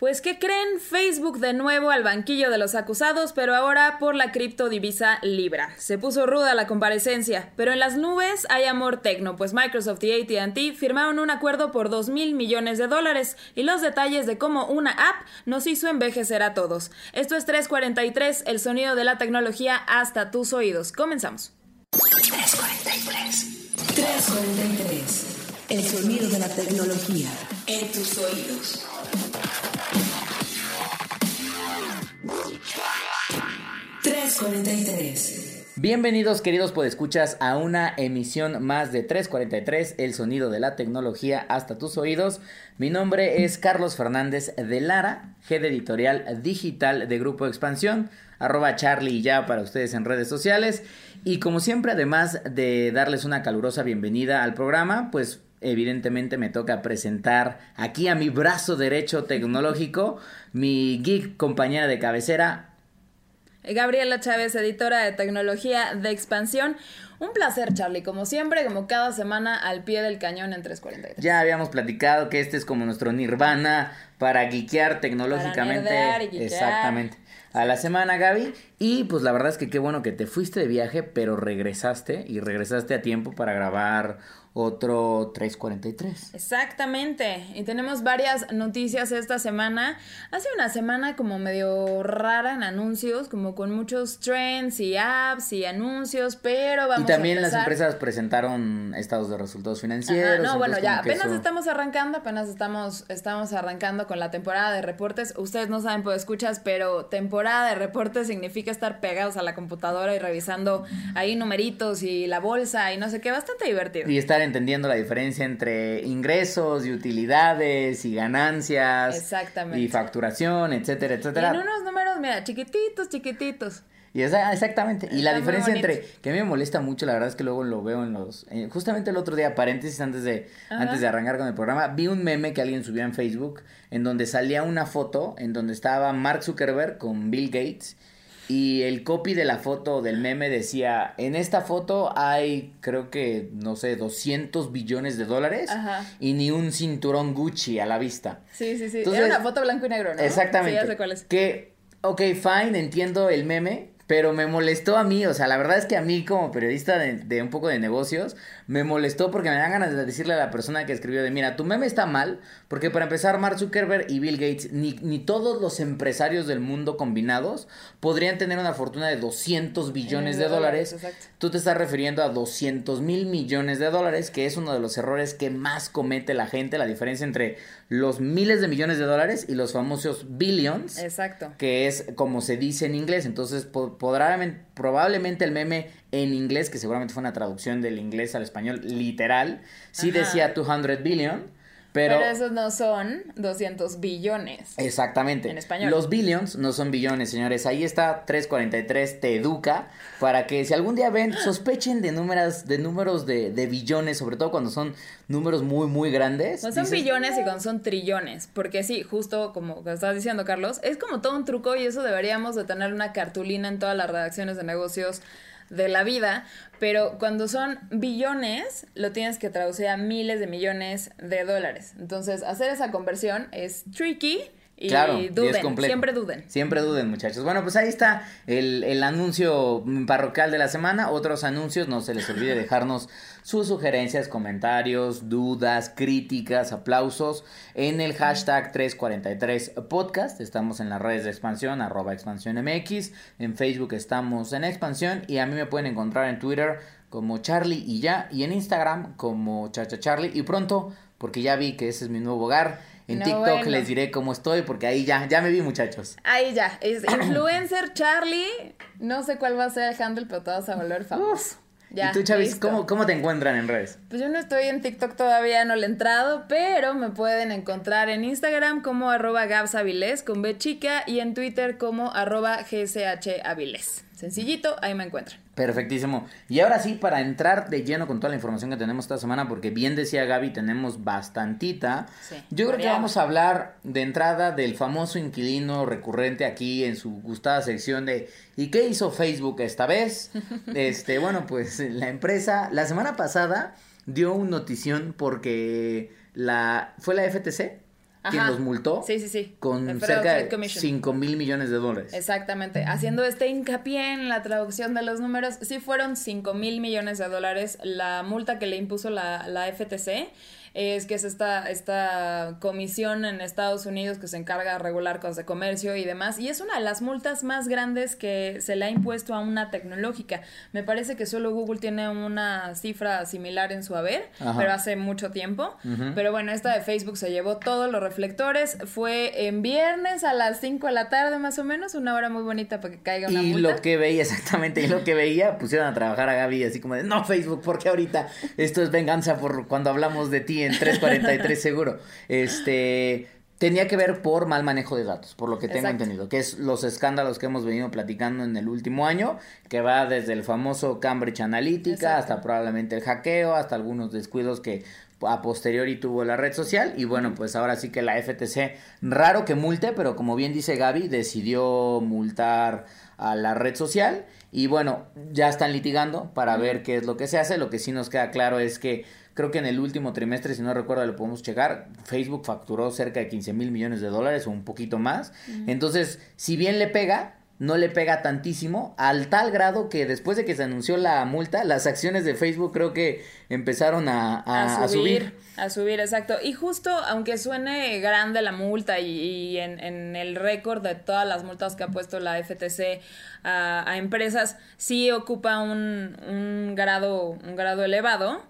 Pues, ¿qué creen? Facebook de nuevo al banquillo de los acusados, pero ahora por la criptodivisa Libra. Se puso ruda la comparecencia, pero en las nubes hay amor tecno, pues Microsoft y ATT firmaron un acuerdo por 2 mil millones de dólares y los detalles de cómo una app nos hizo envejecer a todos. Esto es 343, el sonido de la tecnología hasta tus oídos. Comenzamos. 343. 343. El sonido de la tecnología en tus oídos. 343. Bienvenidos queridos podescuchas a una emisión más de 343, el sonido de la tecnología hasta tus oídos. Mi nombre es Carlos Fernández de Lara, head editorial digital de Grupo Expansión, arroba Charlie ya para ustedes en redes sociales. Y como siempre, además de darles una calurosa bienvenida al programa, pues evidentemente me toca presentar aquí a mi brazo derecho tecnológico, mi geek compañera de cabecera, Gabriela Chávez, editora de tecnología de expansión. Un placer, Charlie, como siempre, como cada semana al pie del cañón en 343. Ya habíamos platicado que este es como nuestro nirvana para guiquear tecnológicamente. Para y. Exactamente. A la semana, Gaby. Y pues la verdad es que qué bueno que te fuiste de viaje, pero regresaste y regresaste a tiempo para grabar otro 343. Exactamente. Y tenemos varias noticias esta semana. Hace una semana como medio rara en anuncios, como con muchos trends y apps y anuncios, pero vamos Y también a las empresas presentaron estados de resultados financieros. Ajá, no, bueno, ya apenas eso- estamos arrancando, apenas estamos, estamos arrancando con la temporada de reportes. Ustedes no saben, pues escuchas, pero temporada de reportes significa estar pegados a la computadora y revisando ahí numeritos y la bolsa y no sé qué, bastante divertido. Y estar entendiendo la diferencia entre ingresos y utilidades y ganancias. Exactamente. Y facturación, etcétera, Y etcétera. en unos números, mira, chiquititos, chiquititos. Y esa- exactamente. Y la Está diferencia entre, que a mí me molesta mucho, la verdad es que luego lo veo en los, eh, justamente el otro día, paréntesis antes de, Ajá. antes de arrancar con el programa, vi un meme que alguien subió en Facebook, en donde salía una foto, en donde estaba Mark Zuckerberg con Bill Gates, y el copy de la foto del meme decía, en esta foto hay, creo que, no sé, 200 billones de dólares, Ajá. y ni un cinturón Gucci a la vista. Sí, sí, sí. Entonces- Era una foto blanco y negro, ¿no? Exactamente. Sí, ya sé cuál es. Que, ok, fine, entiendo el meme, pero me molestó a mí, o sea, la verdad es que a mí como periodista de, de un poco de negocios, me molestó porque me dan ganas de decirle a la persona que escribió de, mira, tu meme está mal, porque para empezar, Mark Zuckerberg y Bill Gates, ni, ni todos los empresarios del mundo combinados podrían tener una fortuna de 200 billones de dólares, exacto. Tú te estás refiriendo a 200 mil millones de dólares, que es uno de los errores que más comete la gente, la diferencia entre los miles de millones de dólares y los famosos billions, Exacto. que es como se dice en inglés. Entonces, podrá- probablemente el meme en inglés, que seguramente fue una traducción del inglés al español literal, sí Ajá. decía 200 billion, pero... Pero, esos no son 200 billones. Exactamente. En español. Los billions no son billones, señores. Ahí está 343 te educa para que si algún día ven, sospechen de números de números de, de billones, sobre todo cuando son números muy muy grandes. No son Dices, billones y cuando son trillones, porque sí, justo como estabas diciendo Carlos, es como todo un truco y eso deberíamos de tener una cartulina en todas las redacciones de negocios de la vida, pero cuando son billones lo tienes que traducir a miles de millones de dólares. Entonces, hacer esa conversión es tricky y Claro, duden, siempre duden. Siempre duden, muchachos. Bueno, pues ahí está el, el anuncio parroquial de la semana. Otros anuncios, no se les olvide dejarnos sus sugerencias, comentarios, dudas, críticas, aplausos en el hashtag 343 podcast. Estamos en las redes de expansión, arroba expansión MX. En Facebook estamos en expansión y a mí me pueden encontrar en Twitter como Charlie y ya. Y en Instagram como Chacha Charlie. Y pronto, porque ya vi que ese es mi nuevo hogar. En No, TikTok bueno. les diré cómo estoy porque ahí ya, ya me vi muchachos. Ahí ya, es influencer Charlie, no sé cuál va a ser el handle, pero te vas a volver famoso. Ya, y tú, Chavis. ¿cómo, ¿cómo te encuentran en redes? Pues yo no estoy en TikTok todavía, no le he entrado, pero me pueden encontrar en Instagram como arroba gabsavilés con B chica y en Twitter como arroba. Sencillito, ahí me encuentran. Perfectísimo. Y ahora sí, para entrar de lleno con toda la información que tenemos esta semana, porque bien decía Gaby, tenemos bastantita. Sí, Yo creo que vamos a hablar de entrada del famoso inquilino recurrente aquí en su gustada sección de ¿y qué hizo Facebook esta vez? este, bueno, pues la empresa la semana pasada dio un notición porque la fue la FTC quien Ajá. los multó Sí, sí, sí. con cerca de Commission. 5 mil millones de dólares. Exactamente, haciendo este hincapié en la traducción de los números, sí fueron 5 mil millones de dólares la multa que le impuso la, la FTC, es que es esta, esta comisión en Estados Unidos que se encarga de regular cosas de comercio y demás, y es una de las multas más grandes que se le ha impuesto a una tecnológica. Me parece que solo Google tiene una cifra similar en su haber, Ajá. pero hace mucho tiempo. Pero bueno, esta de Facebook se llevó todos los reflectores. Fue en viernes a las 5 de la tarde más o menos, una hora muy bonita para que caiga una Y multa. lo que veía, exactamente, y lo que veía, pusieron a trabajar a Gaby así como de, no, Facebook, porque ahorita esto es venganza por cuando hablamos de ti en 343 seguro. Este, tenía que ver por mal manejo de datos, por lo que tengo Exacto. entendido, que es los escándalos que hemos venido platicando en el último año, que va desde el famoso Cambridge Analytica Exacto. hasta probablemente el hackeo, hasta algunos descuidos que a posteriori tuvo la red social y bueno pues ahora sí que la FTC raro que multe pero como bien dice Gaby decidió multar a la red social y bueno ya están litigando para ver qué es lo que se hace. Lo que sí nos queda claro es que creo que en el último trimestre si no recuerdo lo podemos checar Facebook facturó cerca de 15 mil millones de dólares o un poquito más. Entonces si bien le pega no le pega tantísimo, al tal grado que después de que se anunció la multa, las acciones de Facebook creo que empezaron a, a- a a subir, a subir, exacto. Y justo, aunque suene grande la multa y, y en, en el récord de todas las multas que ha puesto la FTC a, a empresas, sí ocupa un, un grado, un grado elevado.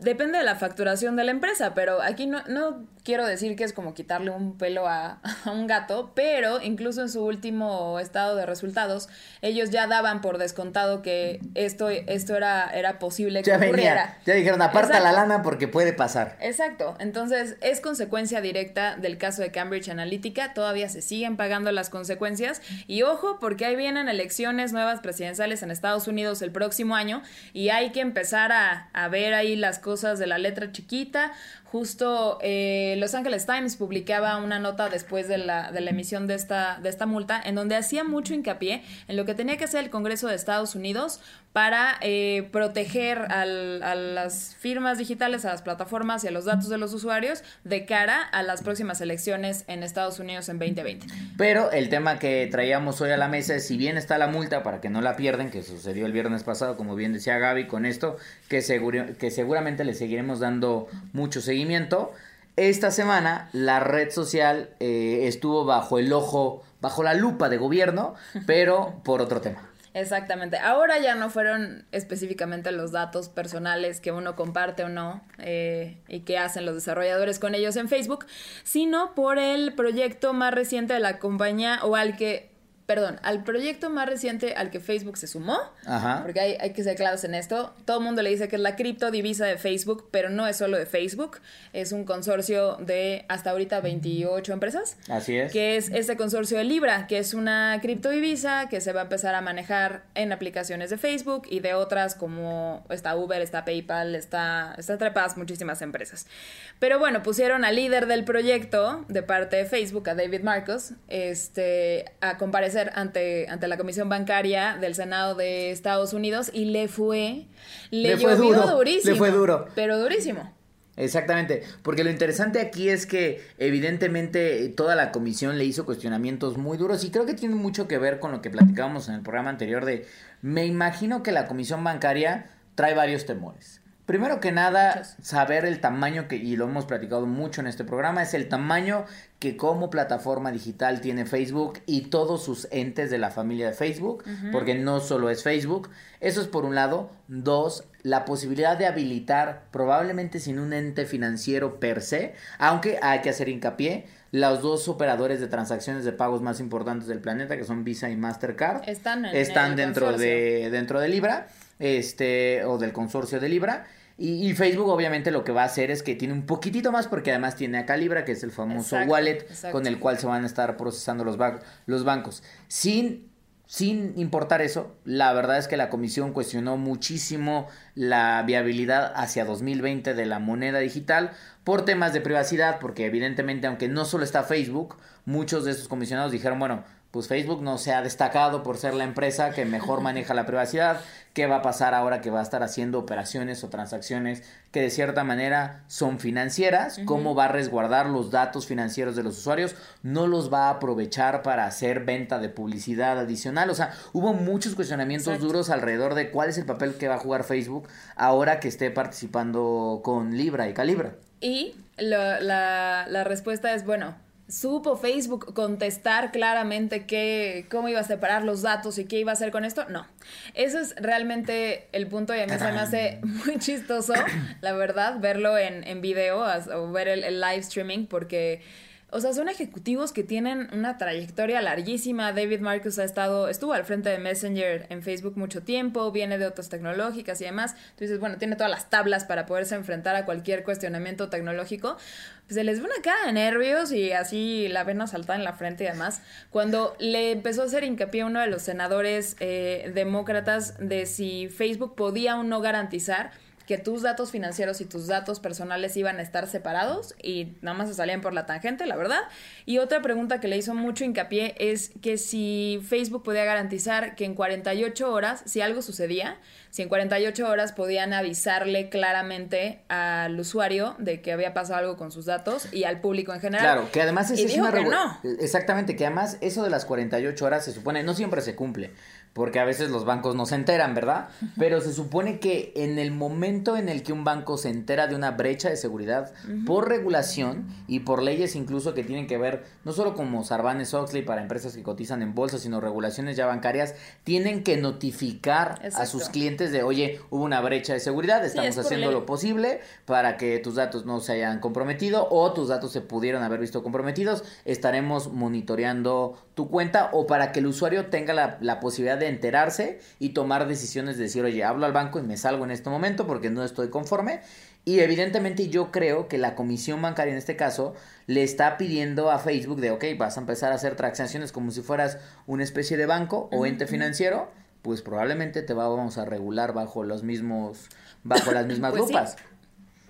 Depende de la facturación de la empresa, pero aquí no, no quiero decir que es como quitarle un pelo a, a un gato, pero incluso en su último estado de resultados, ellos ya daban por descontado que esto, esto era, era posible que Ya ocurriera. venía, ya dijeron, aparta la lana porque puede pasar. Exacto, entonces es consecuencia directa del caso de Cambridge Analytica, todavía se siguen pagando las consecuencias y ojo porque ahí vienen elecciones nuevas presidenciales en Estados Unidos el próximo año y hay que empezar a, a ver ahí las cosas de la letra chiquita. Justo eh, Los Angeles Times publicaba una nota después de la, de la emisión de esta, de esta multa en donde hacía mucho hincapié en lo que tenía que hacer el Congreso de Estados Unidos para eh, proteger a las firmas digitales, a las plataformas y a los datos de los usuarios de cara a las próximas elecciones en Estados Unidos en 2020. Pero el tema que traíamos hoy a la mesa es si bien está la multa para que no la pierden, que sucedió el viernes pasado, como bien decía Gaby, con esto, que, seguro, que seguramente le seguiremos dando mucho seguimiento. Esta semana la red social eh, estuvo bajo el ojo, bajo la lupa de gobierno, pero por otro tema. Exactamente. Ahora ya no fueron específicamente los datos personales que uno comparte o no eh, y que hacen los desarrolladores con ellos en Facebook, sino por el proyecto más reciente de la compañía o al que, perdón, al proyecto más reciente al que Facebook se sumó. Ajá. Porque hay, hay que ser claros en esto. Todo el mundo le dice que es la criptodivisa de Facebook, pero no es solo de Facebook. Es un consorcio de hasta ahorita 28 empresas Así es. que es este consorcio de Libra, que es una criptodivisa que se va a empezar a manejar en aplicaciones de Facebook y de otras como está Uber, está PayPal, está, está trepadas muchísimas empresas. Pero bueno, pusieron al líder del proyecto de parte de Facebook, a David Marcos, este, a comparecer ante, ante la Comisión Bancaria del Senado de Estados Unidos y le fue, le, Le fue llovió duro, durísimo. le fue duro. Pero durísimo. Exactamente, porque lo interesante aquí es que evidentemente toda la comisión le hizo cuestionamientos muy duros y creo que tiene mucho que ver con lo que platicábamos en el programa anterior de me imagino que la comisión bancaria trae varios temores. Primero que nada, saber el tamaño que, y lo hemos platicado mucho en este programa, es el tamaño que como plataforma digital tiene Facebook y todos sus entes de la familia de Facebook, porque no solo es Facebook. Eso es por un lado. Dos, la posibilidad de habilitar, probablemente sin un ente financiero per se, aunque hay que hacer hincapié, los dos operadores de transacciones de pagos más importantes del planeta, que son Visa y Mastercard, Están en están el dentro consorcio. de dentro de Libra, este, o del consorcio de Libra. Y, y Facebook obviamente lo que va a hacer es que tiene un poquitito más porque además tiene acá Libra, que es el famoso Exacto, wallet exacto. con el cual se van a estar procesando los, ba- los bancos. Sin, sin importar eso, la verdad es que la comisión cuestionó muchísimo la viabilidad hacia 2020 de la moneda digital por temas de privacidad, porque evidentemente aunque no solo está Facebook, muchos de estos comisionados dijeron, bueno, pues Facebook no se ha destacado por ser la empresa que mejor maneja la privacidad. ¿Qué va a pasar ahora que va a estar haciendo operaciones o transacciones que de cierta manera son financieras? ¿Cómo va a resguardar los datos financieros de los usuarios? No los va a aprovechar para hacer venta de publicidad adicional. O sea, hubo muchos cuestionamientos duros alrededor de cuál es el papel que va a jugar Facebook ahora que esté participando con Libra y Calibra. Y la, la respuesta es, bueno, ¿Supo Facebook contestar claramente qué, cómo iba a separar los datos y qué iba a hacer con esto? No. Eso es realmente el punto y a mí se me hace muy chistoso, la verdad, verlo en, en video o ver el live streaming porque o sea, son ejecutivos que tienen una trayectoria larguísima. David Marcus ha estado, estuvo al frente de Messenger en Facebook mucho tiempo, viene de otras tecnológicas y demás. Entonces, bueno, tiene todas las tablas para poderse enfrentar a cualquier cuestionamiento tecnológico. Pues se les ve una cara de nervios y así la vena saltada en la frente y demás. Cuando le empezó a hacer hincapié uno de los senadores eh, demócratas de si Facebook podía o no garantizar que tus datos financieros y tus datos personales iban a estar separados y nada más se salían por la tangente, la verdad. Y otra pregunta que le hizo mucho hincapié es que si Facebook podía garantizar que en 48 horas, si algo sucedía, si en 48 horas podían avisarle claramente al usuario de que había pasado algo con sus datos y al público en general. Claro, que además es, una que no. Exactamente, que además eso de las 48 horas se supone, no siempre se cumple porque a veces los bancos no se enteran, ¿verdad? Pero se supone que en el momento en el que un banco se entera de una brecha de seguridad por regulación y por leyes incluso que tienen que ver no solo como Sarbanes Oxley para empresas que cotizan en bolsa, sino regulaciones ya bancarias, tienen que notificar a sus clientes de, oye, hubo una brecha de seguridad, estamos haciendo lo posible para que tus datos no se hayan comprometido o tus datos se pudieron haber visto comprometidos, estaremos monitoreando tu cuenta o para que el usuario tenga la, la posibilidad de enterarse y tomar decisiones de decir, oye, hablo al banco y me salgo en este momento porque no estoy conforme. Y evidentemente yo creo que la comisión bancaria en este caso le está pidiendo a Facebook de, ok, vas a empezar a hacer transacciones como si fueras una especie de banco o ente financiero, pues probablemente te vamos a regular bajo los mismos, bajo las mismas pues lupas.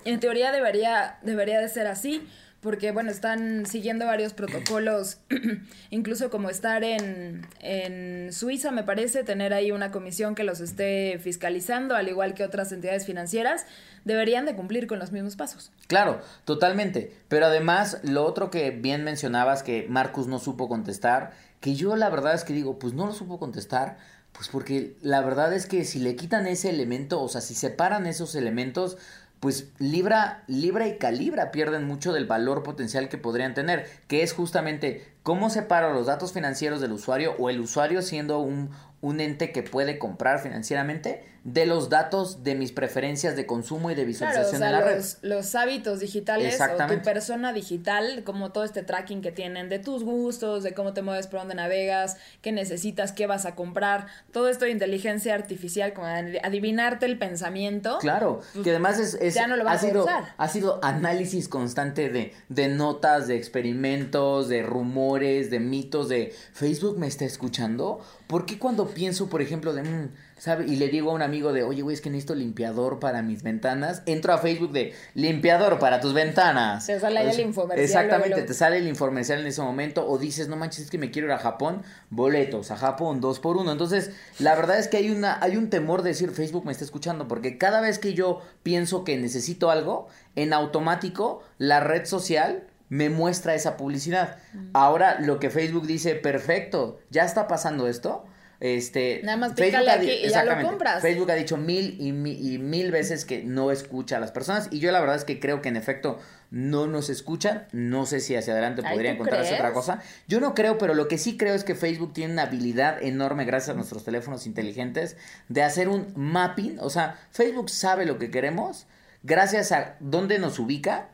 En teoría debería, debería de ser así porque bueno, están siguiendo varios protocolos, incluso como estar en, en Suiza, me parece, tener ahí una comisión que los esté fiscalizando, al igual que otras entidades financieras, deberían de cumplir con los mismos pasos. Claro, totalmente. Pero además, lo otro que bien mencionabas que Marcus no supo contestar, que yo la verdad es que digo, pues no lo supo contestar, pues porque la verdad es que si le quitan ese elemento, o sea, si separan esos elementos, pues Libra, Libra y Calibra pierden mucho del valor potencial que podrían tener, que es justamente cómo separo los datos financieros del usuario o el usuario siendo un, un ente que puede comprar financieramente de los datos de mis preferencias de consumo y de visualización en la red. Los hábitos digitales o tu persona digital, como todo este tracking que tienen de tus gustos, de cómo te mueves, por dónde navegas, qué necesitas, qué vas a comprar, todo esto de inteligencia artificial, como adivinarte el pensamiento. Claro, pues, que además es, ya no lo vas ha, sido, ha sido análisis constante de, de notas, de experimentos, de rumores, de mitos, de Facebook me está escuchando. ¿Por qué cuando pienso, por ejemplo, de... Mm, ¿sabe? Y le digo a un amigo de, oye, güey, es que necesito limpiador para mis ventanas. Entro a Facebook de, limpiador para tus ventanas. Te sale el infomercial. Exactamente, te sale el infomercial en ese momento. O dices, no manches, es que me quiero ir a Japón. Boletos a Japón, dos por uno. Entonces, la verdad es que hay, una, hay un temor de decir, Facebook me está escuchando. Porque cada vez que yo pienso que necesito algo, en automático, la red social me muestra esa publicidad. Mm. Ahora lo que Facebook dice, perfecto, ya está pasando esto este, Nada más Facebook aquí y ya lo compras. Facebook ha dicho mil y, mil veces que no escucha a las personas y yo la verdad es que creo que en efecto no nos escuchan. No sé si hacia adelante podría encontrarse otra cosa. Yo no creo, pero lo que sí creo es que Facebook tiene una habilidad enorme gracias a nuestros teléfonos inteligentes de hacer un mapping. O sea, Facebook sabe lo que queremos gracias a dónde nos ubica,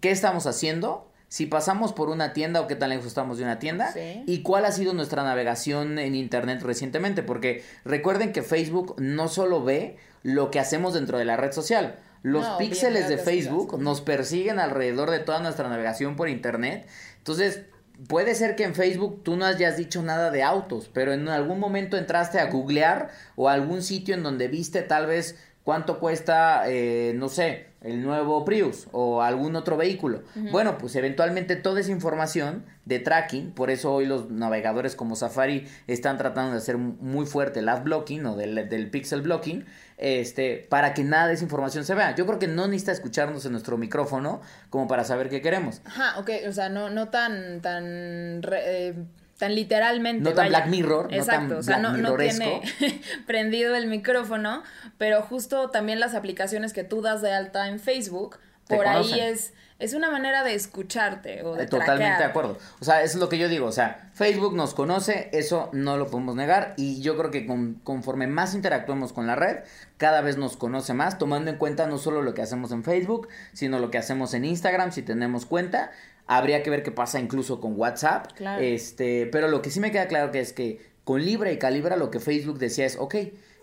qué estamos haciendo si pasamos por una tienda o qué tan lejos estamos de una tienda y cuál ha sido nuestra navegación en internet recientemente, porque recuerden que Facebook no solo ve lo que hacemos dentro de la red social, los píxeles de Facebook nos persiguen alrededor de toda nuestra navegación por internet. Entonces, puede ser que en Facebook tú no hayas dicho nada de autos, pero en algún momento entraste a googlear o a algún sitio en donde viste tal vez ¿cuánto cuesta, eh, no sé, el nuevo Prius o algún otro vehículo? Bueno, pues eventualmente toda esa información de tracking, por eso hoy los navegadores como Safari están tratando de hacer muy fuerte el ad blocking o del, del pixel blocking, este, para que nada de esa información se vea. Yo creo que no necesita escucharnos en nuestro micrófono como para saber qué queremos. Ajá, ok, o sea, no, no tan, tan, eh, tan literalmente. No tan Black Mirror. Exacto, no tan o sea, no, tiene prendido el micrófono, pero justo también las aplicaciones que tú das de alta en Facebook, Te por ahí es, es una manera de escucharte o de Eh, Totalmente traquear. de acuerdo. O sea, eso es lo que yo digo. O sea, Facebook nos conoce, eso no lo podemos negar. Y yo creo que con- conforme más interactuemos con la red, cada vez nos conoce más, tomando en cuenta no solo lo que hacemos en Facebook, sino lo que hacemos en Instagram, si tenemos cuenta. Habría que ver qué pasa incluso con WhatsApp. Claro. Este, pero lo que sí me queda claro que es que con Libra y Calibra lo que Facebook decía es, ok,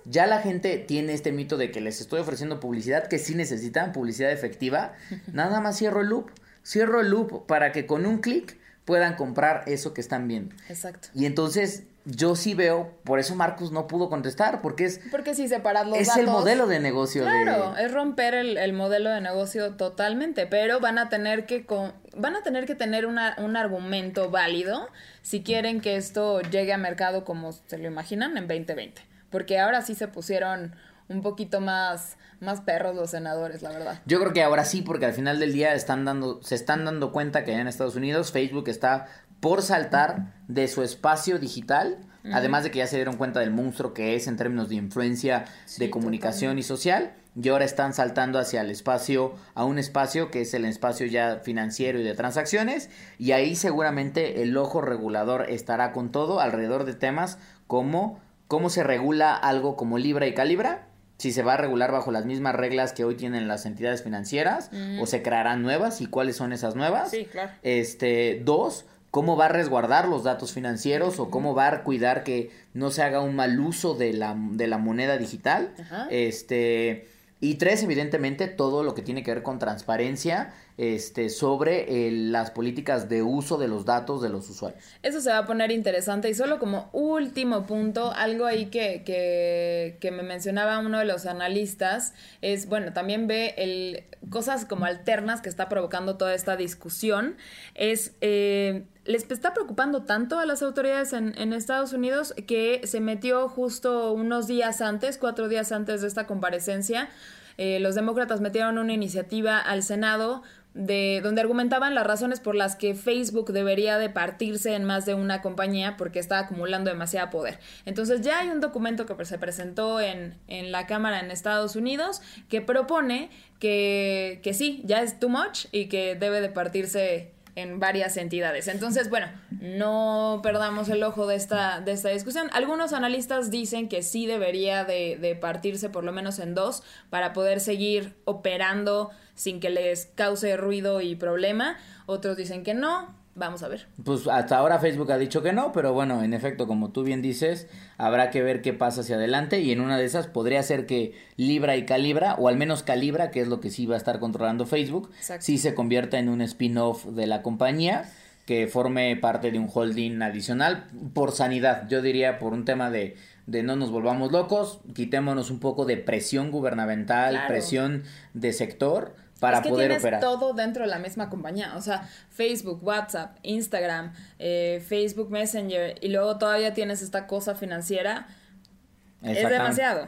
ya la gente tiene este mito de que les estoy ofreciendo publicidad, que sí necesitan publicidad efectiva, nada más cierro el loop, cierro el loop para que con un clic puedan comprar eso que están viendo. Exacto. Y entonces yo sí veo, por eso Marcus no pudo contestar, porque es, Porque si separas los es datos... el modelo de negocio Claro, de... es romper el, el modelo de negocio totalmente, pero van a tener que con- van a tener que tener una- un argumento válido si quieren que esto llegue a mercado como se lo imaginan en 2020, porque ahora sí se pusieron un poquito más más perros los senadores, la verdad. Yo creo que ahora sí, porque al final del día están dando, se están dando cuenta que en Estados Unidos Facebook está por saltar de su espacio digital, además de que ya se dieron cuenta del monstruo que es en términos de influencia Sí, de comunicación y social, y ahora están saltando hacia el espacio, a un espacio que es el espacio ya financiero y de transacciones, y ahí seguramente el ojo regulador estará con todo alrededor de temas como cómo se regula algo como Libra y Calibra, si se va a regular bajo las mismas reglas que hoy tienen las entidades financieras o se crearán nuevas y cuáles son esas nuevas. Sí, claro. Este, dos, cómo va a resguardar los datos financieros o cómo va a cuidar que no se haga un mal uso de la, de la moneda digital. Ajá. Este, y tres, evidentemente, todo lo que tiene que ver con transparencia este, sobre eh, las políticas de uso de los datos de los usuarios. Eso se va a poner interesante y solo como último punto, algo ahí que, que, que me mencionaba uno de los analistas es, bueno, también ve el, cosas como alternas que está provocando toda esta discusión, es, eh, les está preocupando tanto a las autoridades en, en Estados Unidos que se metió justo unos días antes, cuatro días antes de esta comparecencia, eh, los demócratas metieron una iniciativa al Senado de donde argumentaban las razones por las que Facebook debería de partirse en más de una compañía porque está acumulando demasiado poder. Entonces ya hay un documento que se presentó en, en la Cámara en Estados Unidos que propone que, que sí, ya es too much y que debe de partirse en varias entidades. Entonces, bueno, no perdamos el ojo de esta, de esta discusión. Algunos analistas dicen que sí debería de, de partirse por lo menos en dos para poder seguir operando sin que les cause ruido y problema. Otros dicen que no. Vamos a ver. Pues hasta ahora Facebook ha dicho que no, pero bueno, en efecto, como tú bien dices, habrá que ver qué pasa hacia adelante y en una de esas podría ser que Libra y Calibra, o al menos Calibra, que es lo que sí va a estar controlando Facebook, Exacto. sí se convierta en un spin-off de la compañía que forme parte de un holding adicional por sanidad, yo diría por un tema de, de no nos volvamos locos, quitémonos un poco de presión gubernamental, Claro. presión de sector para es que poder tienes operar. todo dentro de la misma compañía. O sea, Facebook, WhatsApp, Instagram, eh, Facebook Messenger y luego todavía tienes esta cosa financiera. Es demasiado.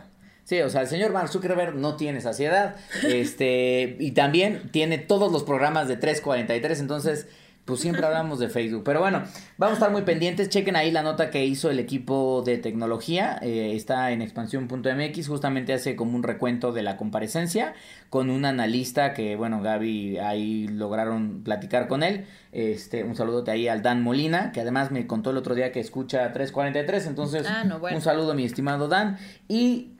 Sí, o sea, el señor Mark Zuckerberg no tiene saciedad, este, y también tiene todos los programas de 343, entonces, pues siempre hablamos de Facebook. Pero bueno, vamos a estar muy pendientes, chequen ahí la nota que hizo el equipo de tecnología, eh, está en expansión.mx, justamente hace como un recuento de la comparecencia con un analista que, bueno, Gaby ahí lograron platicar con él, este, un saludote ahí al Dan Molina, que además me contó el otro día que escucha 343, entonces, Ah, no, bueno. un saludo mi estimado Dan, y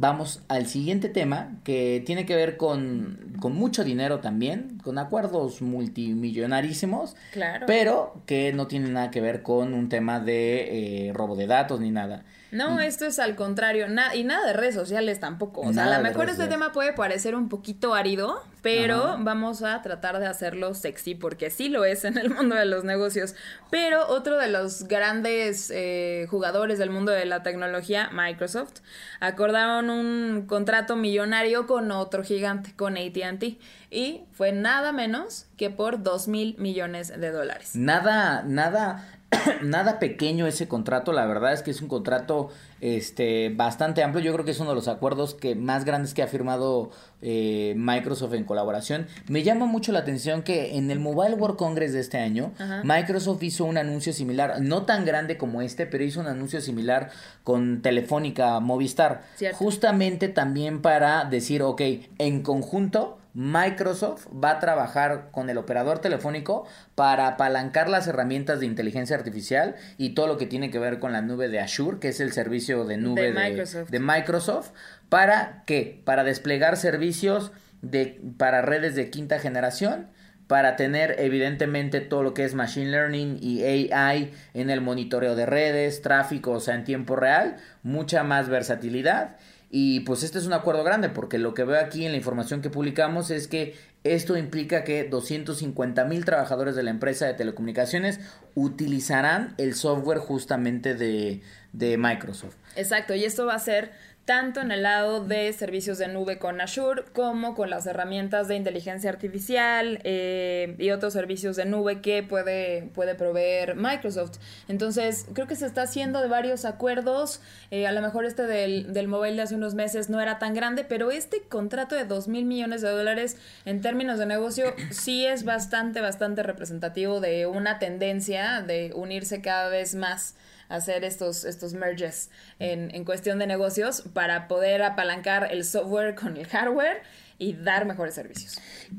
vamos al siguiente tema que tiene que ver con, con mucho dinero también, con acuerdos multimillonarísimos, Claro. pero que no tienen nada que ver con un tema de eh, robo de datos ni nada. No, esto es al contrario, na- y nada de redes sociales tampoco. O sea, Nada a lo mejor este tema puede parecer un poquito árido, pero Ajá. vamos a tratar de hacerlo sexy, porque sí lo es en el mundo de los negocios. Pero otro de los grandes eh, jugadores del mundo de la tecnología, Microsoft, acordaron un contrato millonario con otro gigante, con ATT, y fue nada menos que por 2 mil millones de dólares. Nada, nada, nada pequeño ese contrato, la verdad es que es un contrato este bastante amplio, yo creo que es uno de los acuerdos que más grandes que ha firmado eh, Microsoft en colaboración. Me llama mucho la atención que en el Mobile World Congress de este año, Ajá. Microsoft hizo un anuncio similar, no tan grande como este, pero hizo un anuncio similar con Telefónica Movistar, Cierto. justamente también para decir, ok, en conjunto Microsoft va a trabajar con el operador telefónico para apalancar las herramientas de inteligencia artificial y todo lo que tiene que ver con la nube de Azure, que es el servicio de nube De de, Microsoft. de Microsoft. ¿Para qué? Para desplegar servicios de, para redes de quinta generación, para tener evidentemente todo lo que es Machine Learning y AI en el monitoreo de redes, tráfico, o sea, en tiempo real, mucha más versatilidad. Y pues este es un acuerdo grande porque lo que veo aquí en la información que publicamos es que esto implica que 250 mil trabajadores de la empresa de telecomunicaciones utilizarán el software justamente de, de Microsoft. Exacto, y esto va a ser tanto en el lado de servicios de nube con Azure como con las herramientas de inteligencia artificial eh, y otros servicios de nube que puede, puede proveer Microsoft. Entonces, creo que se está haciendo de varios acuerdos. Eh, a lo mejor este del, del mobile de hace unos meses no era tan grande, pero este contrato de 2 mil millones de dólares en términos de negocio sí es bastante, bastante representativo de una tendencia de unirse cada vez más hacer estos, estos merges en, en cuestión de negocios para poder apalancar el software con el hardware y dar mejores servicios.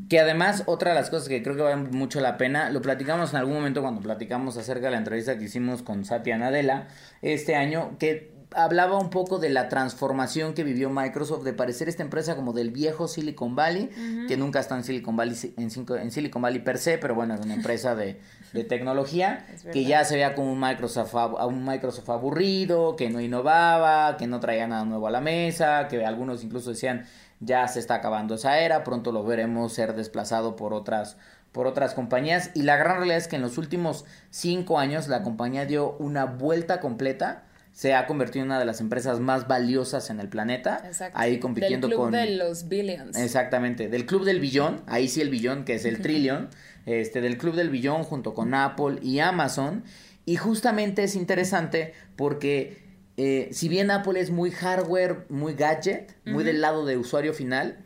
Que además, otra de las cosas que creo que vale mucho la pena, lo platicamos en algún momento cuando platicamos acerca de la entrevista que hicimos con Satya Nadella este año, que hablaba un poco de la transformación que vivió Microsoft de parecer esta empresa como del viejo Silicon Valley, que nunca está en Silicon Valley, en, cinco- en Silicon Valley per se, pero bueno, era una empresa de, de tecnología, que ya se veía como un Microsoft, a un Microsoft aburrido, que no innovaba, que no traía nada nuevo a la mesa, que algunos incluso decían ya se está acabando esa era, pronto lo veremos ser desplazado por otras por otras compañías y la gran realidad es que en los últimos cinco años la compañía dio una vuelta completa se ha convertido en una de las empresas más valiosas en el planeta Exacto. ahí compitiendo Del club con de los billions. Exactamente, del club del billón, ahí sí el billón, que es el trillón, este, del club del billón junto con Apple y Amazon. Y justamente es interesante porque eh, si bien Apple es muy hardware, muy gadget, muy del lado de usuario final,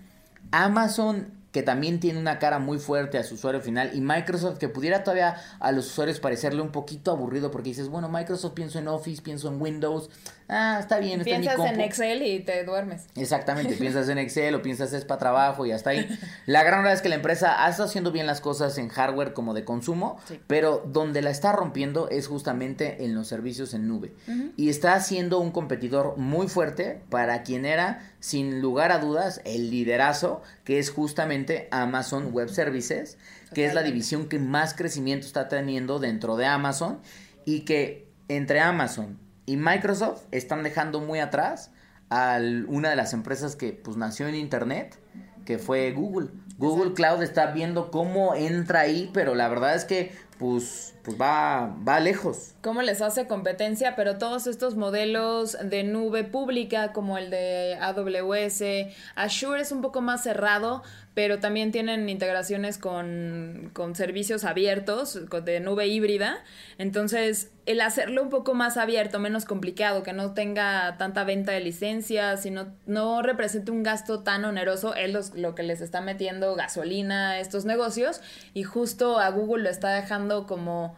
Amazon que también tiene una cara muy fuerte a su usuario final y Microsoft que pudiera todavía a los usuarios parecerle un poquito aburrido porque dices, bueno, Microsoft pienso en Office, pienso en Windows, ah, está bien, está en mi Piensas en. Excel y te duermes. Exactamente, piensas en Excel o piensas es para trabajo y hasta ahí. La gran verdad es que la empresa ha estado haciendo bien las cosas en hardware como de consumo, Sí. pero donde la está rompiendo es justamente en los servicios en nube. Y está siendo un competidor muy fuerte para quien era, sin lugar a dudas, el liderazo, que es justamente Amazon Web Services, que es la división que más crecimiento está teniendo dentro de Amazon y que entre Amazon y Microsoft están dejando muy atrás a una de las empresas que pues nació en internet que fue Google. Google Cloud está viendo cómo entra ahí, pero la verdad es que pues pues va va lejos. cómo les hace competencia, pero todos estos modelos de nube pública como el de AWS, Azure es un poco más cerrado, pero también tienen integraciones con, con servicios abiertos, de nube híbrida. Entonces, el hacerlo un poco más abierto, menos complicado, que no tenga tanta venta de licencias y no, represente un gasto tan oneroso, es lo que les está metiendo gasolina a estos negocios y justo a Google lo está dejando como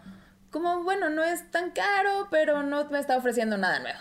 como, bueno, no es tan caro, pero no me está ofreciendo nada nuevo.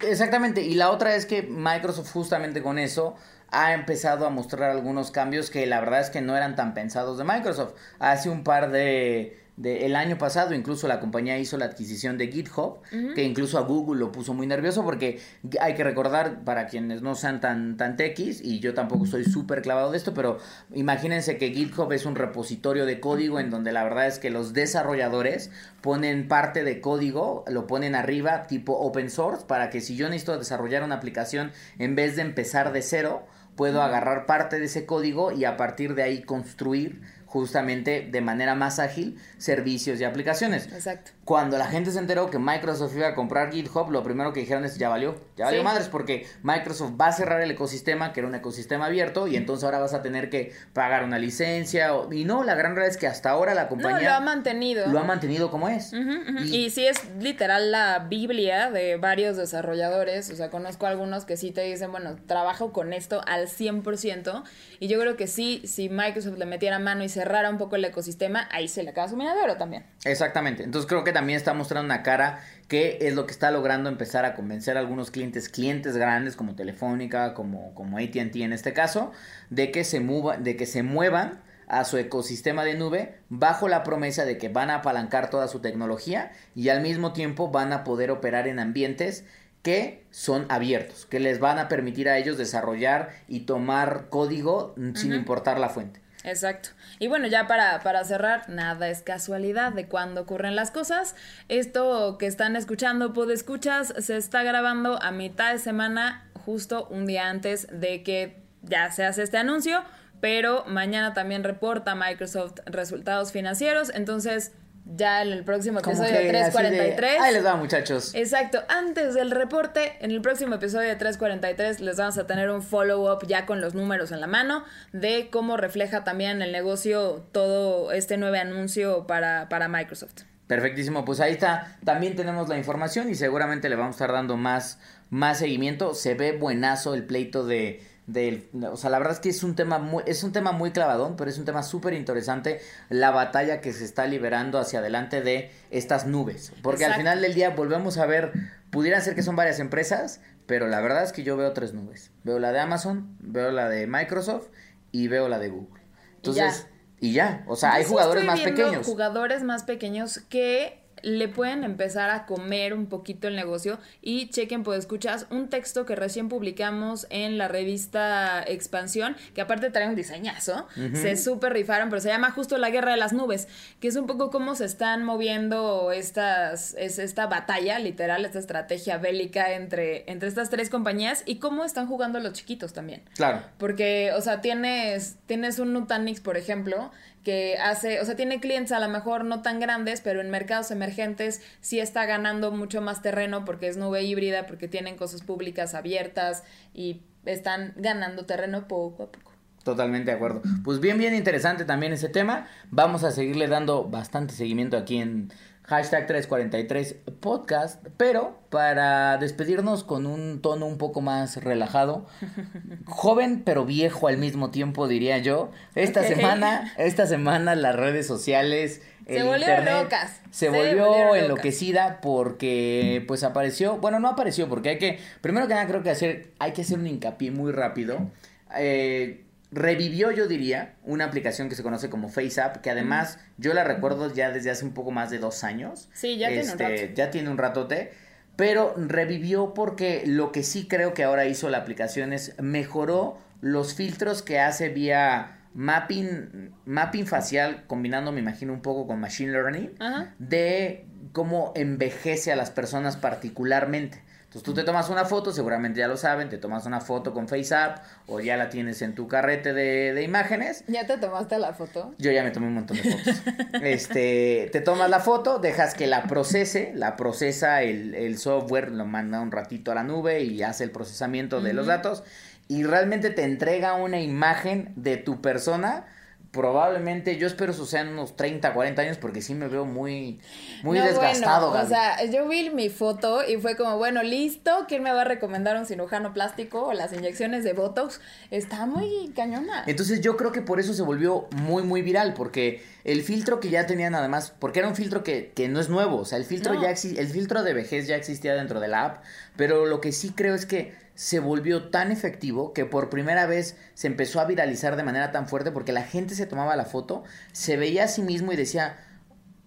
Exactamente, y la otra es que Microsoft justamente con eso ha empezado a mostrar algunos cambios que la verdad es que no eran tan pensados de Microsoft. Hace un par de, el año pasado incluso la compañía hizo la adquisición de GitHub, que incluso a Google lo puso muy nervioso porque hay que recordar para quienes no sean tan, tan techis, y yo tampoco soy súper clavado de esto, pero imagínense que GitHub es un repositorio de código en donde la verdad es que los desarrolladores ponen parte de código, lo ponen arriba tipo open source para que si yo necesito desarrollar una aplicación en vez de empezar de cero, puedo agarrar parte de ese código y a partir de ahí construir justamente de manera más ágil servicios y aplicaciones. Exacto. Cuando la gente se enteró que Microsoft iba a comprar GitHub, lo primero que dijeron es ya valió, ya valió madres porque Microsoft va a cerrar el ecosistema, que era un ecosistema abierto, y entonces ahora vas a tener que pagar una licencia. y no, la gran realidad es que hasta ahora la compañía... No, lo ha mantenido. Lo ha mantenido como es. Y, y sí es literal la Biblia de varios desarrolladores, o sea, conozco algunos que sí te dicen, bueno, trabajo con esto al 100%, y yo creo que sí, si Microsoft le metiera mano y cerrara un poco el ecosistema, ahí se le acaba su minadero también. Exactamente. Entonces creo que también está mostrando una cara que es lo que está logrando empezar a convencer a algunos clientes, clientes grandes como Telefónica, como, como ATT en este caso, de que se de que se muevan a su ecosistema de nube bajo la promesa de que van a apalancar toda su tecnología y al mismo tiempo van a poder operar en ambientes que son abiertos, que les van a permitir a ellos desarrollar y tomar código sin importar la fuente. Exacto. Y bueno, ya para, para cerrar, nada es casualidad de cuando ocurren las cosas. Esto que están escuchando, escuchas, se está grabando a mitad de semana, justo un día antes de que ya se hace este anuncio, pero mañana también reporta Microsoft resultados financieros, entonces ya en el próximo episodio de 343. ahí les va, muchachos. Exacto. Antes del reporte, en el próximo episodio de 343 les vamos a tener un follow-up ya con los números en la mano de cómo refleja también el negocio todo este nuevo anuncio para, para Microsoft. Perfectísimo, pues ahí está. También tenemos la información y seguramente le vamos a estar dando más, más seguimiento. Se ve buenazo el pleito de o sea, la verdad es que es un tema muy, es un tema muy clavadón, pero es un tema súper interesante la batalla que se está liberando hacia adelante de estas nubes. Porque al final del día volvemos a ver, pudieran ser que son varias empresas, pero la verdad es que yo veo tres nubes. Veo la de Amazon, veo la de Microsoft y veo la de Google. Entonces, y ya, o sea, hay jugadores más pequeños. Jugadores más pequeños que le pueden empezar a comer un poquito el negocio y chequen, pues escuchas un texto que recién publicamos en la revista Expansión, que aparte trae un diseñazo, se súper rifaron, pero se llama justo La Guerra de las Nubes, que es un poco cómo se están moviendo estas, es esta batalla, literal, esta estrategia bélica entre, entre estas tres compañías y cómo están jugando los chiquitos también. Claro. Porque, o sea, tienes, tienes un Nutanix, por ejemplo, que hace, o sea, tiene clientes a lo mejor no tan grandes, pero en mercados emergentes sí está ganando mucho más terreno porque es nube híbrida, porque tienen cosas públicas abiertas y están ganando terreno poco a poco. Totalmente de acuerdo. Pues bien, bien interesante también ese tema. Vamos a seguirle dando bastante seguimiento aquí en hashtag 343 podcast, pero para despedirnos con un tono un poco más relajado, joven pero viejo al mismo tiempo diría yo, esta semana, esta semana las redes sociales, el se internet locas. Se, volvió enloquecida porque pues apareció, bueno no apareció porque hay que, primero que nada creo que hacer, hay que hacer un hincapié muy rápido. Eh, revivió, yo diría, una aplicación que se conoce como FaceApp, que además yo la recuerdo ya desde hace un poco más de dos años. Sí, ya tiene un este, rato. Ya tiene un ratote. Pero revivió porque lo que sí creo que ahora hizo la aplicación es mejoró los filtros que hace vía mapping, mapping facial, combinando, me imagino, un poco con machine learning, de cómo envejece a las personas particularmente. Entonces tú te tomas una foto, seguramente ya lo saben, te tomas una foto con FaceApp o ya la tienes en tu carrete de, imágenes. ¿Ya te tomaste la foto? Yo ya me tomé un montón de fotos. este, te tomas la foto, dejas que la procese, la procesa el, software, lo manda un ratito a la nube y hace el procesamiento de los datos y realmente te entrega una imagen de tu persona probablemente, yo espero eso sean unos 30, 40 años porque sí me veo muy, muy desgastado. o sea, yo vi mi foto y fue como, bueno, listo, ¿quién me va a recomendar un cirujano plástico o las inyecciones de Botox? Está muy cañona. Entonces yo creo que por eso se volvió muy, muy viral, porque el filtro que ya tenían además, porque era un filtro que, que no es nuevo, o sea, el filtro ya el filtro de vejez ya existía dentro de la app, pero lo que sí creo es que se volvió tan efectivo que por primera vez se empezó a viralizar de manera tan fuerte porque la gente se tomaba la foto, se veía a sí mismo y decía,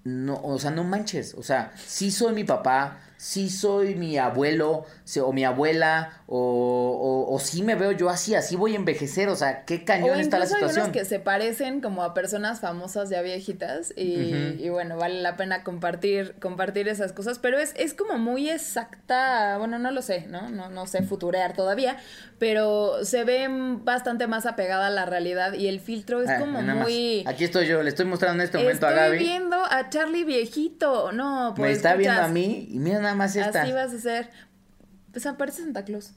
no, o sea, no manches, o sea, sí soy mi papá, sí soy mi abuelo o mi abuela o, o, sí me veo yo así, así voy a envejecer, o sea, qué cañón está la situación. Hay que se parecen como a personas famosas ya viejitas y, bueno, vale la pena compartir compartir esas cosas, pero es, es como muy exacta, bueno, no lo sé, ¿no? No, no sé futurear todavía, pero se ve bastante más apegada a la realidad y el filtro es ah, como muy... Aquí estoy yo, le estoy mostrando en este momento a Gaby. Estoy viendo a Charlie viejito, no, pues... Me está viendo a mí y mira nada más esta. Así vas a ser. Pues aparece Santa Claus.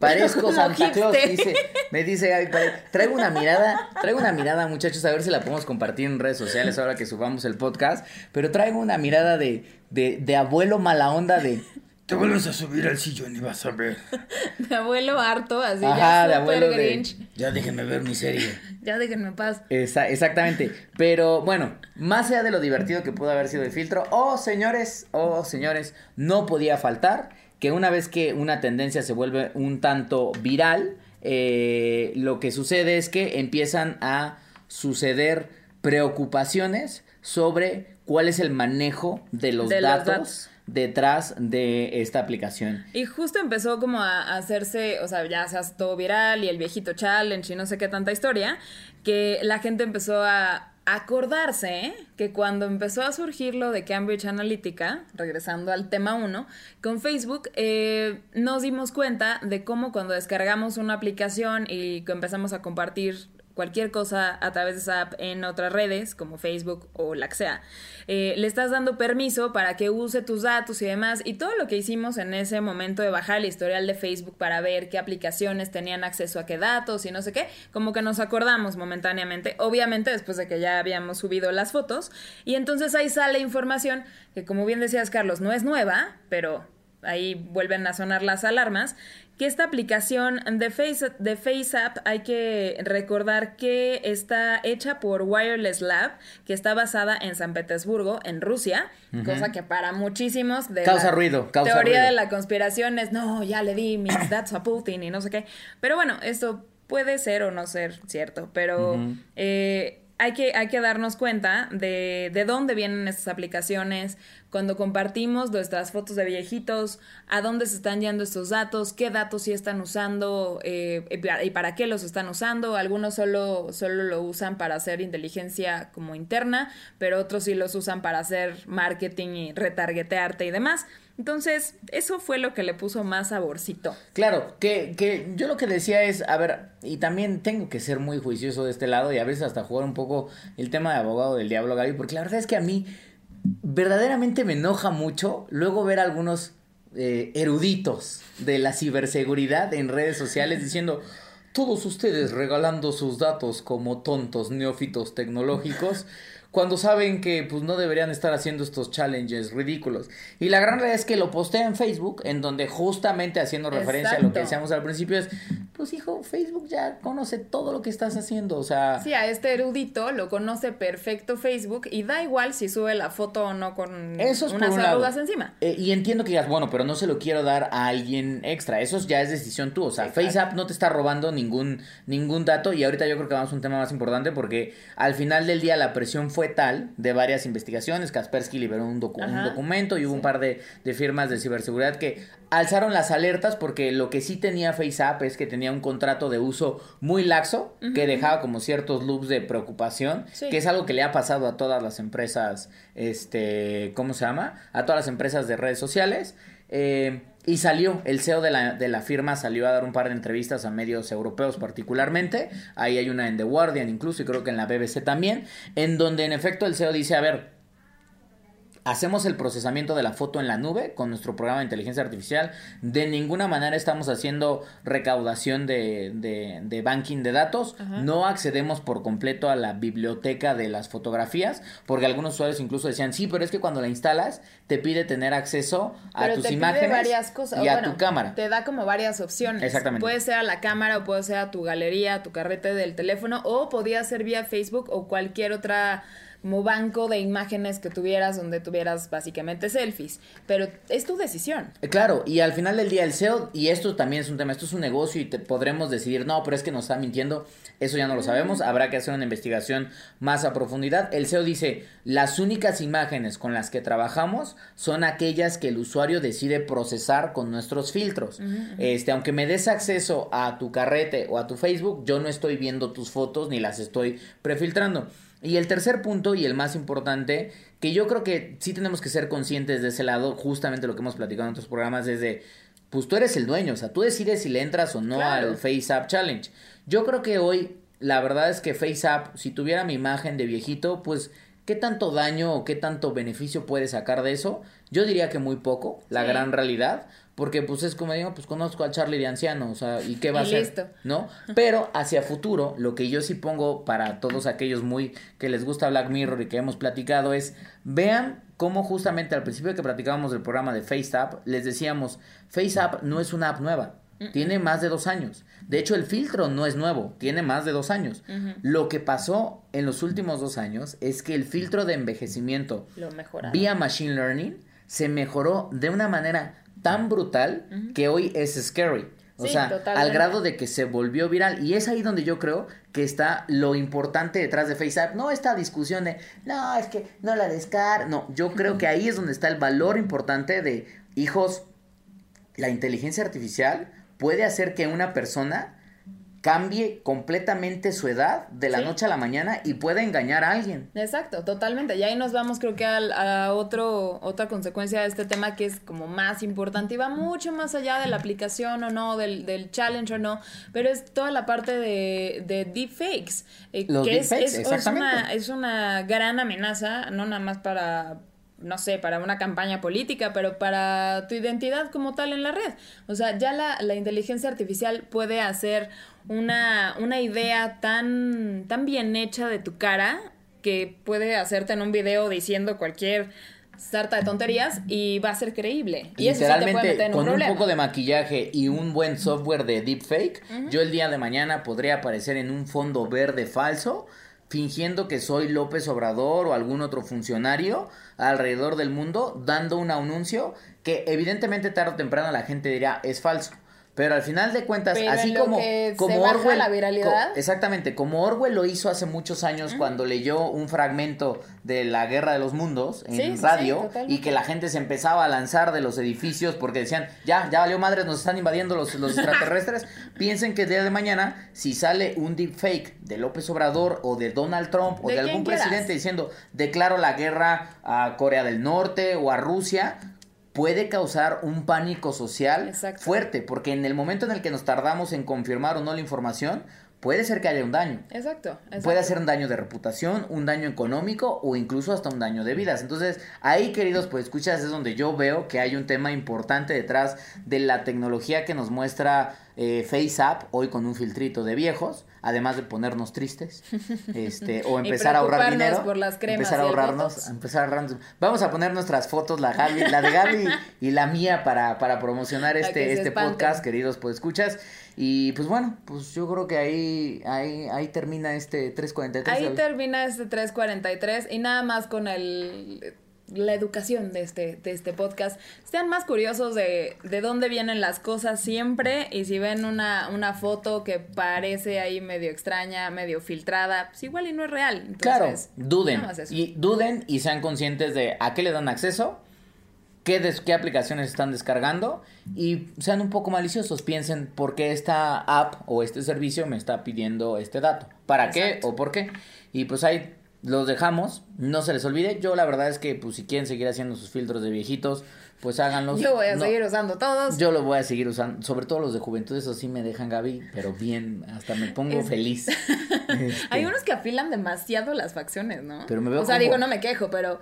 Parezco Santa Claus, dice, me dice traigo una mirada, traigo una mirada, muchachos, a ver si la podemos compartir en redes sociales ahora que subamos el podcast, pero traigo una mirada de, de, de abuelo mala onda de te vuelves a subir al sillón y vas a ver. De abuelo harto, así ya de abuelo Grinch. Ya déjenme ver mi serie. ya déjenme paz. exactamente. Pero bueno, más allá de lo divertido que pudo haber sido el filtro, oh señores, oh señores, no podía faltar que una vez que una tendencia se vuelve un tanto viral, eh, lo que sucede es que empiezan a suceder preocupaciones sobre cuál es el manejo de los, datos, detrás de esta aplicación. Y justo empezó como a hacerse, o sea, ya se hace todo viral y el viejito challenge y no sé qué tanta historia, que la gente empezó a acordarse que cuando empezó a surgir lo de Cambridge Analytica, regresando al tema 1, con Facebook eh, nos dimos cuenta de cómo cuando descargamos una aplicación y empezamos a compartir cualquier cosa a través de esa app en otras redes, como Facebook o la que sea. Eh, le estás dando permiso para que use tus datos y demás. Y todo lo que hicimos en ese momento de bajar el historial de Facebook para ver qué aplicaciones tenían acceso a qué datos y no sé qué, como que nos acordamos momentáneamente, obviamente después de que ya habíamos subido las fotos. Y entonces ahí sale información que, como bien decías, Carlos, no es nueva, pero ahí vuelven a sonar las alarmas, que esta aplicación de, Face, de FaceApp hay que recordar que está hecha por Wireless Lab, que está basada en San Petersburgo, en Rusia, cosa que para muchísimos de causa ruido, causa teoría de la conspiración es, no, ya le di mis datos a Putin y no sé qué. Pero bueno, esto puede ser o no ser cierto, pero hay que, hay que darnos cuenta de, de dónde vienen estas aplicaciones, cuando compartimos nuestras fotos de viejitos, a dónde se están yendo estos datos, qué datos sí están usando eh, y para qué los están usando. Algunos solo, solo lo usan para hacer inteligencia como interna, pero otros sí los usan para hacer marketing y retargetearte y demás. Entonces, eso fue lo que le puso más saborcito. Claro, que, que yo lo que decía es, a ver, y también tengo que ser muy juicioso de este lado y a veces hasta jugar un poco el tema de abogado del diablo, Gaby, porque la verdad es que a mí verdaderamente me enoja mucho luego ver algunos eh, eruditos de la ciberseguridad en redes sociales diciendo todos ustedes regalando sus datos como tontos neófitos tecnológicos cuando saben que pues no deberían estar haciendo estos challenges ridículos. Y la gran realidad es que lo postea en Facebook, en donde justamente haciendo referencia a lo que decíamos al principio es, pues hijo, Facebook ya conoce todo lo que estás haciendo, o sea... Sí, a este erudito lo conoce perfecto Facebook y da igual si sube la foto o no con Eso unas arrugas encima. Eh, y entiendo que digas, bueno, pero no se lo quiero dar a alguien extra, eso ya es decisión tú, o sea, FaceApp no te está robando ningún, ningún dato y ahorita yo creo que vamos a un tema más importante porque al final del día la presión fue tal de varias investigaciones. Kaspersky liberó un, documento y hubo un par de, firmas de ciberseguridad que alzaron las alertas porque lo que sí tenía FaceApp es que tenía un contrato de uso muy laxo que dejaba como ciertos loops de preocupación, que es algo que le ha pasado a todas las empresas, este, ¿cómo se llama? A todas las empresas de redes sociales. Eh, y salió, el CEO de la, de la, firma salió a dar un par de entrevistas a medios europeos particularmente. Ahí hay una en The Guardian incluso y creo que en la BBC también. En donde en efecto el CEO dice, a ver, hacemos el procesamiento de la foto en la nube con nuestro programa de inteligencia artificial. De ninguna manera estamos haciendo recaudación de, de, banking de datos. No accedemos por completo a la biblioteca de las fotografías, porque algunos usuarios incluso decían, sí, pero es que cuando la instalas te pide tener acceso a tus imágenes varias cosas. y a tu cámara. Te da como varias opciones. Exactamente. Puede ser a la cámara o puede ser a tu galería, a tu carrete del teléfono o podía ser vía Facebook o cualquier otra como banco de imágenes que tuvieras donde tuvieras básicamente selfies. Pero es tu decisión. Eh, Claro, y al final del día el SEO, y esto también es un tema, esto es un negocio y te podremos decidir, no, pero es que nos está mintiendo, eso ya no lo sabemos, habrá que hacer una investigación más a profundidad. El SEO dice, las únicas imágenes con las que trabajamos son aquellas que el usuario decide procesar con nuestros filtros. Este, aunque me des acceso a tu carrete o a tu Facebook, yo no estoy viendo tus fotos ni las estoy prefiltrando. Y el tercer punto y el más importante, que yo creo que sí tenemos que ser conscientes de ese lado, justamente lo que hemos platicado en otros programas, es de, pues tú eres el dueño, o sea, tú decides si le entras o no Claro. al FaceApp Challenge. Yo creo que hoy, la verdad es que FaceApp, si tuviera mi imagen de viejito, pues, ¿qué tanto daño o qué tanto beneficio puede sacar de eso? Yo diría que muy poco, la Sí. gran realidad. Porque pues es como digo, pues conozco al Charlie de anciano, o sea, ¿y qué va Y a listo. ¿No? Pero hacia futuro, lo que yo sí pongo para todos aquellos muy que les gusta Black Mirror y que hemos platicado es, vean cómo justamente al principio que platicábamos del programa de FaceApp, les decíamos, FaceApp no es una app nueva, tiene más de dos años. De hecho, el filtro no es nuevo, tiene más de dos años. Lo que pasó en los últimos dos años es que el filtro de envejecimiento Lo vía Machine Learning se mejoró de una manera tan brutal que hoy es scary. O Sí, sea, totalmente. al grado de que se volvió viral. Y es ahí donde yo creo que está lo importante detrás de FaceApp. No esta discusión de, no, es que no la descar. No, yo creo que ahí es donde está el valor importante de, hijos, la inteligencia artificial puede hacer que una persona cambie completamente su edad de la Sí. noche a la mañana y pueda engañar a alguien. Exacto, totalmente. Y ahí nos vamos, creo que al- a otro, otra consecuencia de este tema que es como más importante y va mucho más allá de la aplicación o no, del, del challenge o no, pero es toda la parte de, de deepfakes. eh, Los que es- deepfakes, es, es, exactamente. una, es una gran amenaza, no nada más para no sé, para una campaña política, pero para tu identidad como tal en la red. O sea, ya la, la inteligencia artificial puede hacer una, una idea tan, tan bien hecha de tu cara que puede hacerte en un video diciendo cualquier sarta de tonterías y va a ser creíble. Y eso sí te puede meter en un con un poco de maquillaje y un buen software de deepfake, yo el día de mañana podría aparecer en un fondo verde falso, fingiendo que soy López Obrador o algún otro funcionario alrededor del mundo, dando un anuncio que evidentemente tarde o temprano la gente dirá es falso. Pero al final de cuentas, Pero así como, como Orwell, la viralidad. co- exactamente, como Orwell lo hizo hace muchos años cuando leyó un fragmento de la Guerra de los Mundos en Sí, sí, sí, radio y que la gente se empezaba a lanzar de los edificios porque decían, ya, ya valió madres, nos están invadiendo los, los extraterrestres. Piensen que el día de mañana, si sale un deepfake de López Obrador o de Donald Trump o De algún quieras. presidente diciendo, declaro la guerra a Corea del Norte o a Rusia, puede causar un pánico social Exacto. fuerte, porque en el momento en el que nos tardamos en confirmar o no la información, puede ser que haya un daño. Exacto, exacto. Puede hacer un daño de reputación, un daño económico o incluso hasta un daño de vidas. Entonces, ahí, queridos, pues escuchas, es donde yo veo que hay un tema importante detrás de la tecnología que nos muestra eh, FaceApp, hoy con un filtrito de viejos, además de ponernos tristes, este, o empezar a ahorrar dinero. por las cremas empezar a ahorrarnos, empezar a ahorrarnos. Vamos a poner nuestras fotos, la Gaby, la de Gaby y la mía para, para promocionar este, este podcast, queridos, pues escuchas. Y pues bueno, pues yo creo que ahí, ahí, ahí termina este 343. Ahí termina este 343 y nada más con el la educación de este, de este podcast. Sean más curiosos de, de dónde vienen las cosas siempre y si ven una, una foto que parece ahí medio extraña, medio filtrada, pues igual y no es real. Entonces, Claro, duden. Y duden y sean conscientes de a qué le dan acceso, qué, des- qué aplicaciones están descargando y sean un poco maliciosos. Piensen por qué esta app o este servicio me está pidiendo este dato. ¿Para qué Exacto. o por qué? Y pues ahí los dejamos. No se les olvide. Yo la verdad es que pues si quieren seguir haciendo sus filtros de viejitos, pues háganlos. Yo voy a No- seguir usando todos. Yo los voy a seguir usando, sobre todo los de juventud, eso sí me dejan Gaby, pero bien, hasta me pongo Es- feliz. Este, Hay unos que afilan demasiado las facciones, ¿no? Pero me veo O sea, como- digo, no me quejo, pero.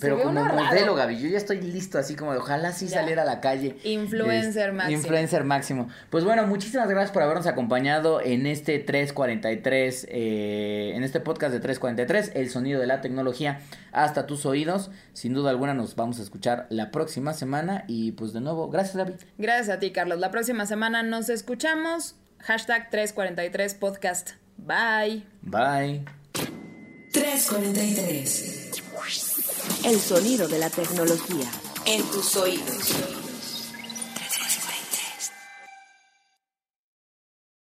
Pero como modelo, Gaby, yo ya estoy listo, así como de ojalá sí Ya. saliera a la calle. Influencer Es- máximo. Influencer máximo. Pues bueno, muchísimas gracias por habernos acompañado en este 343, eh, en este podcast de 343, el sonido de la tecnología hasta tus oídos. Sin duda alguna nos vamos a escuchar la próxima semana y pues de nuevo, gracias Gaby. Gracias a ti, Carlos. La próxima semana nos escuchamos. Hashtag 343 podcast. Bye. Bye. 3, 343. El sonido de la tecnología. En tus oídos.